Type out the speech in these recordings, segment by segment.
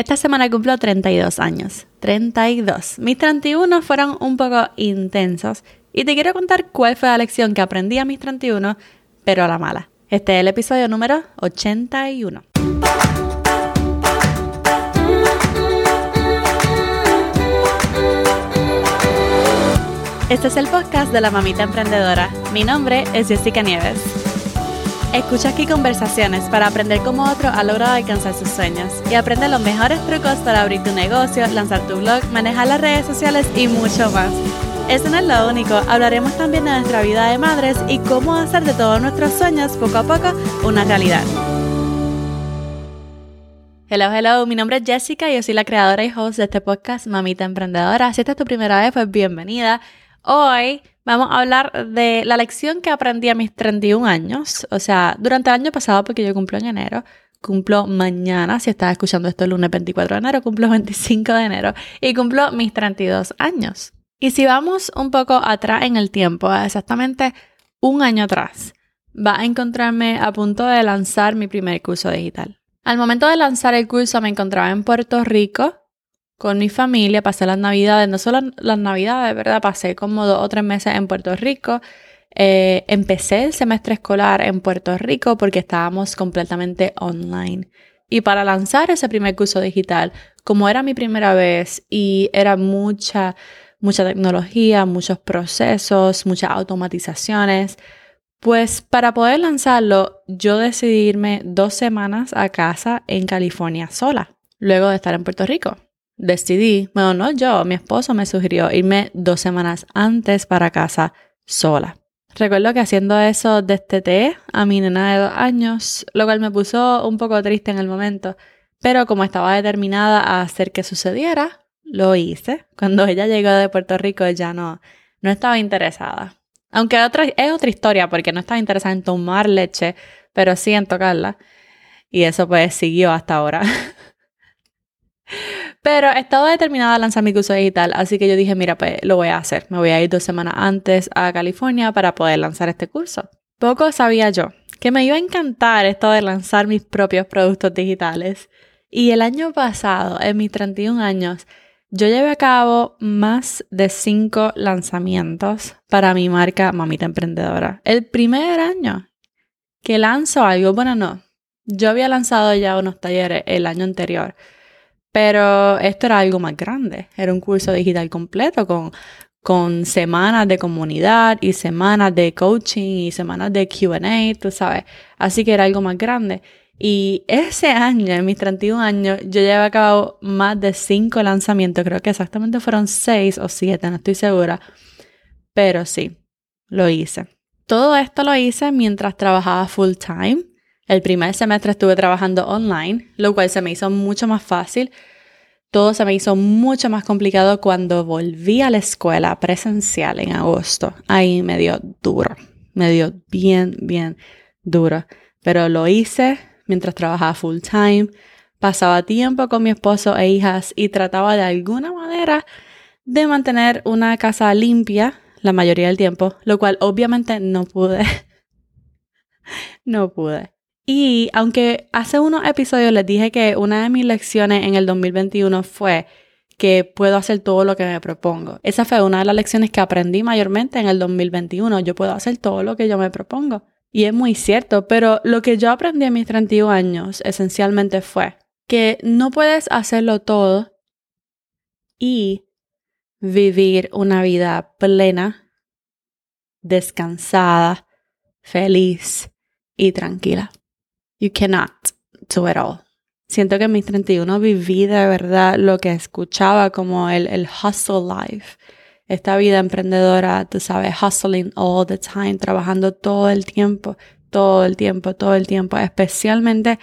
Esta semana cumplo 32 años. 32. Mis 31 fueron un poco intensos y te quiero contar cuál fue la lección que aprendí a mis 31, pero a la mala. Este es el episodio número 81. Este es el podcast de la mamita emprendedora. Mi nombre es Jessica Nieves. Escucha aquí conversaciones para aprender cómo otro ha logrado alcanzar sus sueños y aprende los mejores trucos para abrir tu negocio, lanzar tu blog, manejar las redes sociales y mucho más. Eso no es lo único, hablaremos también de nuestra vida de madres y cómo hacer de todos nuestros sueños poco a poco una realidad. Hello, hello, mi nombre es Jessica y yo soy la creadora y host de este podcast Mamita Emprendedora. Si esta es tu primera vez, pues bienvenida. Hoy vamos a hablar de la lección que aprendí a mis 31 años, o sea, durante el año pasado, porque yo cumplo en enero, cumplo mañana, si estás escuchando esto el lunes 24 de enero, cumplo 25 de enero y cumplo mis 32 años. Y si vamos un poco atrás en el tiempo, exactamente un año atrás, va a encontrarme a punto de lanzar mi primer curso digital. Al momento de lanzar el curso me encontraba en Puerto Rico con mi familia, pasé las navidades, no solo las navidades, ¿verdad? Pasé como dos o tres meses en Puerto Rico. Eh, empecé el semestre escolar en Puerto Rico porque estábamos completamente online. Y para lanzar ese primer curso digital, como era mi primera vez y era mucha, mucha tecnología, muchos procesos, muchas automatizaciones, pues para poder lanzarlo, yo decidí irme dos semanas a casa en California sola, luego de estar en Puerto Rico decidí, bueno, no yo, mi esposo me sugirió irme dos semanas antes para casa sola. Recuerdo que haciendo eso desteté a mi nena de dos años, lo cual me puso un poco triste en el momento, pero como estaba determinada a hacer que sucediera, lo hice. Cuando ella llegó de Puerto Rico ya no, no estaba interesada. Aunque otra, es otra historia porque no estaba interesada en tomar leche, pero sí en tocarla. Y eso pues siguió hasta ahora. Pero estaba determinada a lanzar mi curso digital, así que yo dije, mira, pues lo voy a hacer. Me voy a ir dos semanas antes a California para poder lanzar este curso. Poco sabía yo que me iba a encantar esto de lanzar mis propios productos digitales. Y el año pasado, en mis 31 años, yo llevé a cabo más de 5 lanzamientos para mi marca Mamita Emprendedora. El primer año que lanzo algo, bueno, no, yo había lanzado ya unos talleres el año anterior pero esto era algo más grande, era un curso digital completo con, con semanas de comunidad y semanas de coaching y semanas de QA, tú sabes. Así que era algo más grande. Y ese año, en mis 31 años, yo llevé a cabo más de 5 lanzamientos, creo que exactamente fueron 6 o 7, no estoy segura. Pero sí, lo hice. Todo esto lo hice mientras trabajaba full time el primer semestre estuve trabajando online, lo cual se me hizo mucho más fácil. Todo se me hizo mucho más complicado cuando volví a la escuela presencial en agosto. Ahí me dio duro, me dio bien, bien duro. Pero lo hice mientras trabajaba full time, pasaba tiempo con mi esposo e hijas y trataba de alguna manera de mantener una casa limpia la mayoría del tiempo, lo cual obviamente no pude. no pude. Y aunque hace unos episodios les dije que una de mis lecciones en el 2021 fue que puedo hacer todo lo que me propongo. Esa fue una de las lecciones que aprendí mayormente en el 2021. Yo puedo hacer todo lo que yo me propongo. Y es muy cierto, pero lo que yo aprendí en mis 31 años esencialmente fue que no puedes hacerlo todo y vivir una vida plena, descansada, feliz y tranquila. You cannot do it all. Siento que en mis 31 viví de verdad lo que escuchaba como el, el hustle life. Esta vida emprendedora, tú sabes, hustling all the time, trabajando todo el tiempo, todo el tiempo, todo el tiempo, especialmente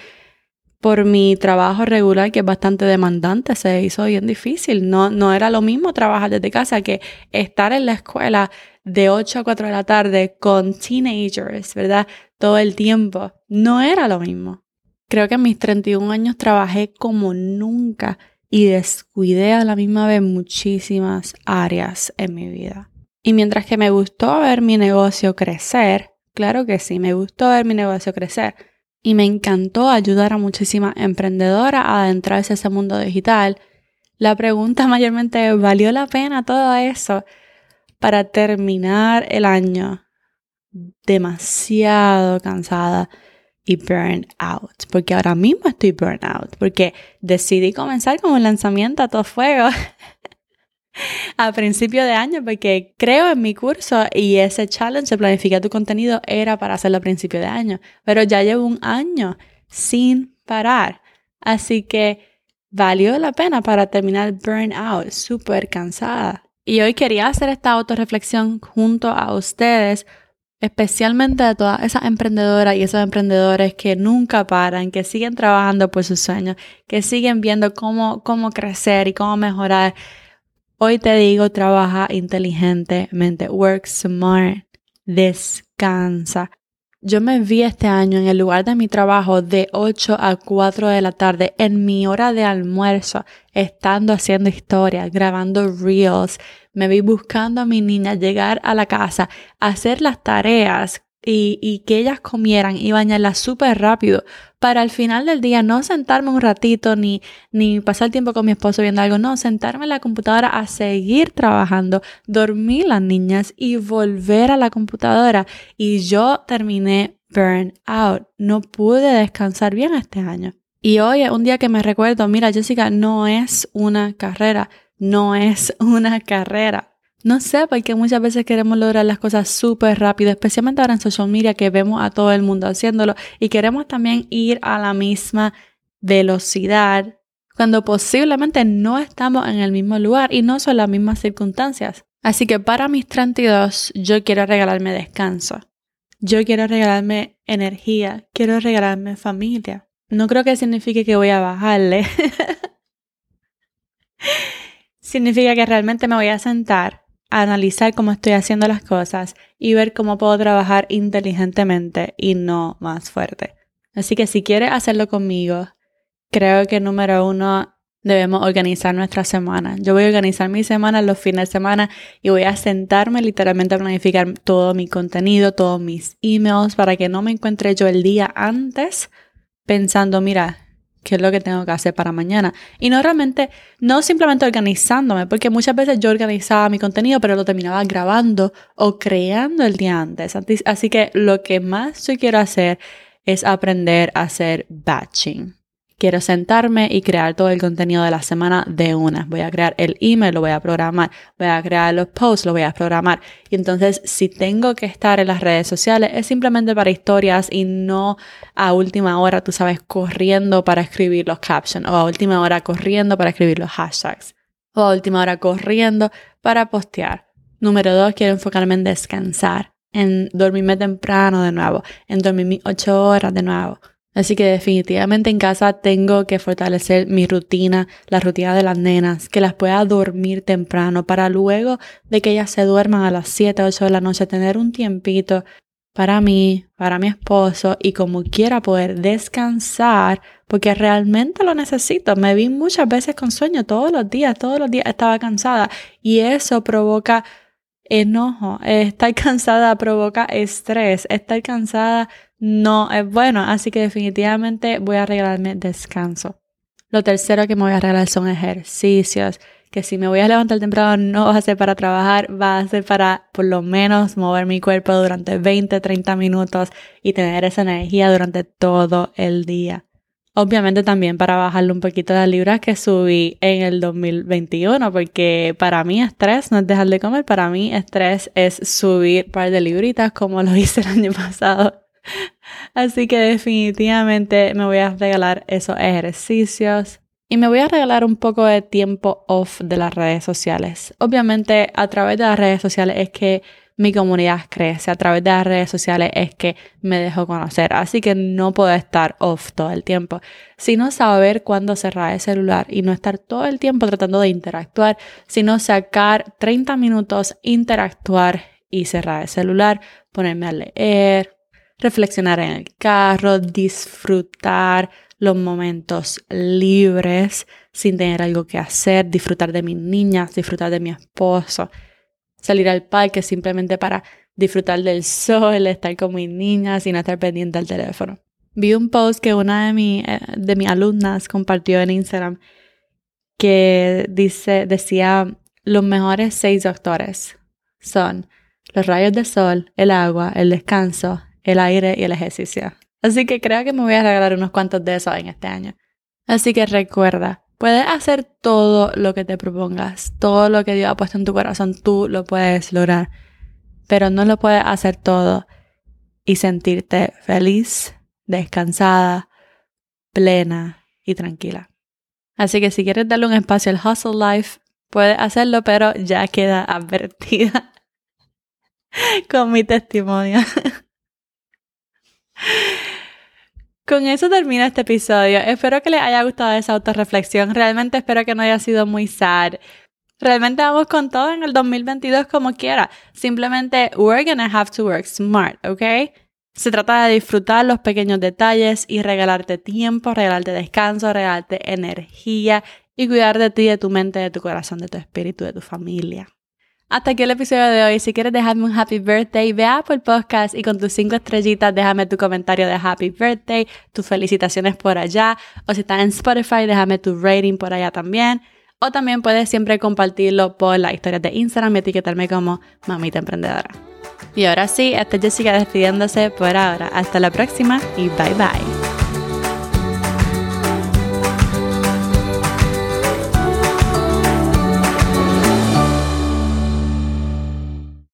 por mi trabajo regular, que es bastante demandante, se hizo bien difícil. No, no era lo mismo trabajar desde casa que estar en la escuela de 8 a 4 de la tarde con teenagers, ¿verdad? Todo el tiempo. No era lo mismo. Creo que en mis 31 años trabajé como nunca y descuidé a la misma vez muchísimas áreas en mi vida. Y mientras que me gustó ver mi negocio crecer, claro que sí, me gustó ver mi negocio crecer, y me encantó ayudar a muchísimas emprendedoras a adentrarse a ese mundo digital. La pregunta mayormente ¿valió la pena todo eso para terminar el año demasiado cansada y burn out? Porque ahora mismo estoy burn out, porque decidí comenzar con un lanzamiento a todo fuego a principio de año porque creo en mi curso y ese challenge de planificar tu contenido era para hacerlo a principio de año, pero ya llevo un año sin parar. Así que valió la pena para terminar burnout, súper cansada. Y hoy quería hacer esta autorreflexión junto a ustedes, especialmente a todas esas emprendedoras y esos emprendedores que nunca paran, que siguen trabajando por sus sueños, que siguen viendo cómo, cómo crecer y cómo mejorar Hoy te digo, trabaja inteligentemente, work smart, descansa. Yo me vi este año en el lugar de mi trabajo de 8 a 4 de la tarde en mi hora de almuerzo, estando haciendo historias, grabando reels. Me vi buscando a mi niña llegar a la casa, hacer las tareas y, que ellas comieran y bañarlas súper rápido para al final del día no sentarme un ratito ni, ni pasar tiempo con mi esposo viendo algo, no, sentarme en la computadora a seguir trabajando, dormir las niñas y volver a la computadora. Y yo terminé burn out, no pude descansar bien este año. Y hoy es un día que me recuerdo, mira Jessica, no es una carrera, no es una carrera. No sé, porque muchas veces queremos lograr las cosas súper rápido, especialmente ahora en social media que vemos a todo el mundo haciéndolo y queremos también ir a la misma velocidad cuando posiblemente no estamos en el mismo lugar y no son las mismas circunstancias. Así que para mis 32 yo quiero regalarme descanso. Yo quiero regalarme energía, quiero regalarme familia. No creo que signifique que voy a bajarle. significa que realmente me voy a sentar analizar cómo estoy haciendo las cosas y ver cómo puedo trabajar inteligentemente y no más fuerte. Así que si quieres hacerlo conmigo, creo que número uno debemos organizar nuestra semana. Yo voy a organizar mi semana los fines de semana y voy a sentarme literalmente a planificar todo mi contenido, todos mis emails para que no me encuentre yo el día antes pensando, mira, qué es lo que tengo que hacer para mañana. Y no realmente, no simplemente organizándome, porque muchas veces yo organizaba mi contenido, pero lo terminaba grabando o creando el día antes. Así que lo que más yo quiero hacer es aprender a hacer batching. Quiero sentarme y crear todo el contenido de la semana de una. Voy a crear el email, lo voy a programar. Voy a crear los posts, lo voy a programar. Y entonces, si tengo que estar en las redes sociales, es simplemente para historias y no a última hora, tú sabes, corriendo para escribir los captions o a última hora corriendo para escribir los hashtags o a última hora corriendo para postear. Número dos, quiero enfocarme en descansar, en dormirme temprano de nuevo, en dormir mis ocho horas de nuevo Así que definitivamente en casa tengo que fortalecer mi rutina, la rutina de las nenas, que las pueda dormir temprano para luego de que ellas se duerman a las 7, 8 de la noche tener un tiempito para mí, para mi esposo y como quiera poder descansar porque realmente lo necesito. Me vi muchas veces con sueño todos los días, todos los días estaba cansada y eso provoca enojo. Estar cansada provoca estrés. Estar cansada no es bueno, así que definitivamente voy a regalarme descanso. Lo tercero que me voy a regalar son ejercicios, que si me voy a levantar temprano no va a ser para trabajar, va a ser para por lo menos mover mi cuerpo durante 20, 30 minutos y tener esa energía durante todo el día. Obviamente también para bajarle un poquito las libras que subí en el 2021, porque para mí estrés no es dejar de comer, para mí estrés es subir un par de libritas como lo hice el año pasado. Así que definitivamente me voy a regalar esos ejercicios y me voy a regalar un poco de tiempo off de las redes sociales. Obviamente a través de las redes sociales es que mi comunidad crece, a través de las redes sociales es que me dejo conocer, así que no puedo estar off todo el tiempo, sino saber cuándo cerrar el celular y no estar todo el tiempo tratando de interactuar, sino sacar 30 minutos, interactuar y cerrar el celular, ponerme a leer, reflexionar en el carro, disfrutar los momentos libres sin tener algo que hacer, disfrutar de mis niñas, disfrutar de mi esposo, salir al parque simplemente para disfrutar del sol, estar con mis niñas sin estar pendiente al teléfono. vi un post que una de, mi, eh, de mis alumnas compartió en Instagram que dice, decía, los mejores seis doctores son los rayos de sol, el agua, el descanso, el aire y el ejercicio. Así que creo que me voy a regalar unos cuantos de esos en este año. Así que recuerda, puedes hacer todo lo que te propongas, todo lo que Dios ha puesto en tu corazón, tú lo puedes lograr, pero no lo puedes hacer todo y sentirte feliz, descansada, plena y tranquila. Así que si quieres darle un espacio al hustle life, puedes hacerlo, pero ya queda advertida con mi testimonio. Con eso termina este episodio. Espero que les haya gustado esa autorreflexión. Realmente espero que no haya sido muy sad. Realmente vamos con todo en el 2022 como quiera. Simplemente, we're gonna have to work smart, ¿ok? Se trata de disfrutar los pequeños detalles y regalarte tiempo, regalarte descanso, regalarte energía y cuidar de ti, de tu mente, de tu corazón, de tu espíritu, de tu familia. Hasta aquí el episodio de hoy. Si quieres dejarme un happy birthday, ve a Apple Podcast y con tus cinco estrellitas déjame tu comentario de happy birthday, tus felicitaciones por allá. O si estás en Spotify, déjame tu rating por allá también. O también puedes siempre compartirlo por las historias de Instagram y etiquetarme como Mamita Emprendedora. Y ahora sí, esta es Jessica despidiéndose por ahora. Hasta la próxima y bye bye.